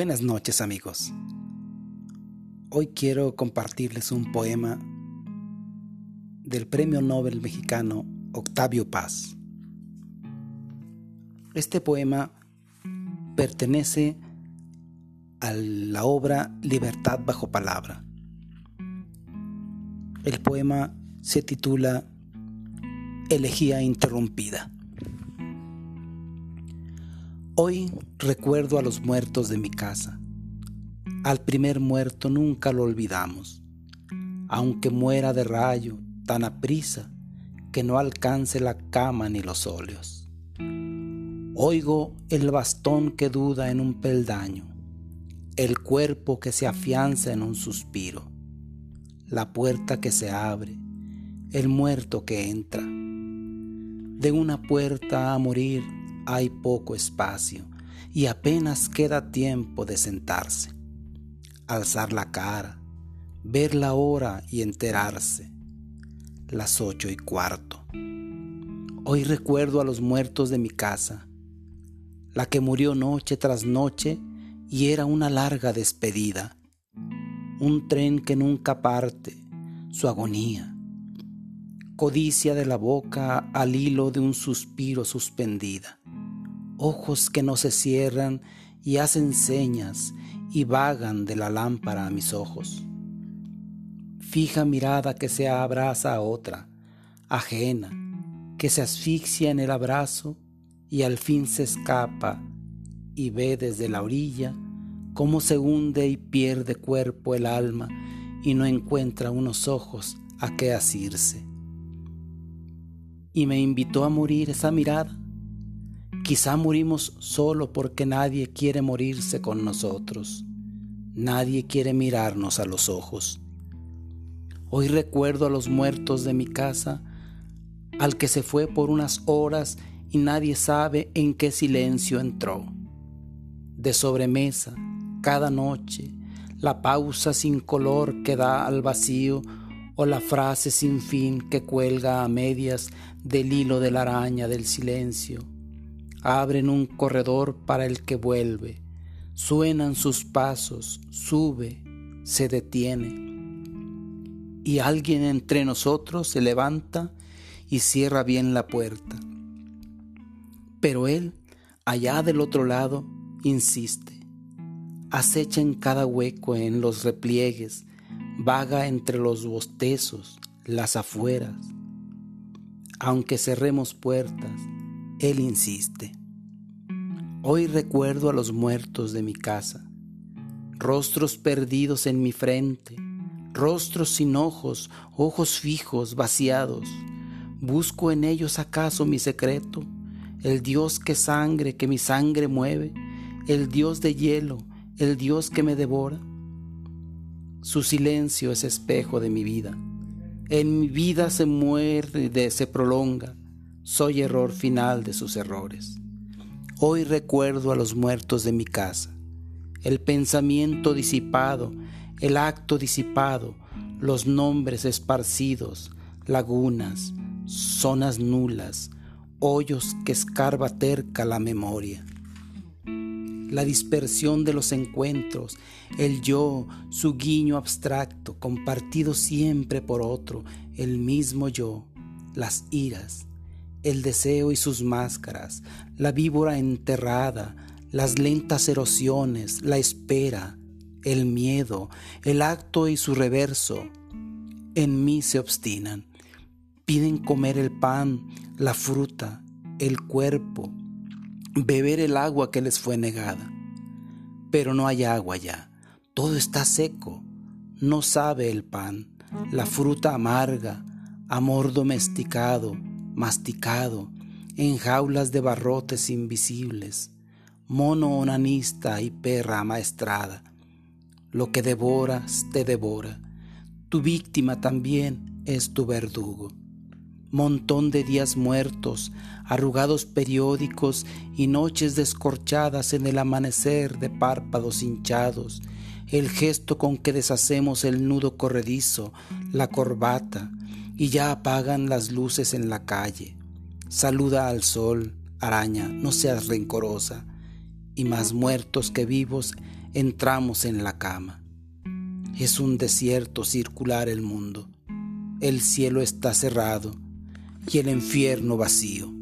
Buenas noches amigos. Hoy quiero compartirles un poema del Premio Nobel mexicano Octavio Paz. Este poema pertenece a la obra Libertad bajo palabra. El poema se titula Elegía interrumpida. Hoy recuerdo a los muertos de mi casa. Al primer muerto nunca lo olvidamos, aunque muera de rayo tan aprisa que no alcance la cama ni los óleos. Oigo el bastón que duda en un peldaño, el cuerpo que se afianza en un suspiro, la puerta que se abre, el muerto que entra. De una puerta a morir hay poco espacio y apenas queda tiempo de sentarse, alzar la cara, ver la hora y enterarse. Las ocho y cuarto. Hoy recuerdo a los muertos de mi casa, la que murió noche tras noche y era una larga despedida, un tren que nunca parte, su agonía, codicia de la boca al hilo de un suspiro suspendida ojos que no se cierran y hacen señas y vagan de la lámpara a mis ojos. Fija mirada que se abraza a otra, ajena, que se asfixia en el abrazo y al fin se escapa y ve desde la orilla cómo se hunde y pierde cuerpo el alma y no encuentra unos ojos a qué asirse. Y me invitó a morir esa mirada Quizá morimos solo porque nadie quiere morirse con nosotros. Nadie quiere mirarnos a los ojos. Hoy recuerdo a los muertos de mi casa, al que se fue por unas horas y nadie sabe en qué silencio entró. De sobremesa, cada noche, la pausa sin color que da al vacío o la frase sin fin que cuelga a medias del hilo de la araña del silencio abren un corredor para el que vuelve, suenan sus pasos, sube, se detiene. Y alguien entre nosotros se levanta y cierra bien la puerta. Pero él, allá del otro lado, insiste. Acecha en cada hueco, en los repliegues, vaga entre los bostezos, las afueras. Aunque cerremos puertas, él insiste. Hoy recuerdo a los muertos de mi casa, rostros perdidos en mi frente, rostros sin ojos, ojos fijos, vaciados. Busco en ellos acaso mi secreto, el Dios que sangre, que mi sangre mueve, el Dios de hielo, el Dios que me devora. Su silencio es espejo de mi vida. En mi vida se muerde, se prolonga soy error final de sus errores. Hoy recuerdo a los muertos de mi casa, el pensamiento disipado, el acto disipado, los nombres esparcidos, lagunas, zonas nulas, hoyos que escarba terca la memoria. La dispersión de los encuentros, el yo, su guiño abstracto, compartido siempre por otro, el mismo yo, las iras, el deseo y sus máscaras, la víbora enterrada, las lentas erosiones, la espera, el miedo, el acto y su reverso, en mí se obstinan. Piden comer el pan, la fruta, el cuerpo, beber el agua que les fue negada. Pero no hay agua ya, todo está seco, no sabe el pan, la fruta amarga, amor domesticado, masticado en jaulas de barrotes invisibles, mono onanista y perra amaestrada. Lo que devoras te devora. Tu víctima también es tu verdugo. Montón de días muertos, arrugados periódicos y noches descorchadas en el amanecer de párpados hinchados, el gesto con que deshacemos el nudo corredizo, la corbata, y ya apagan las luces en la calle. Saluda al sol, araña, no seas rencorosa, y más muertos que vivos entramos en la cama. Es un desierto circular el mundo, el cielo está cerrado y el infierno vacío.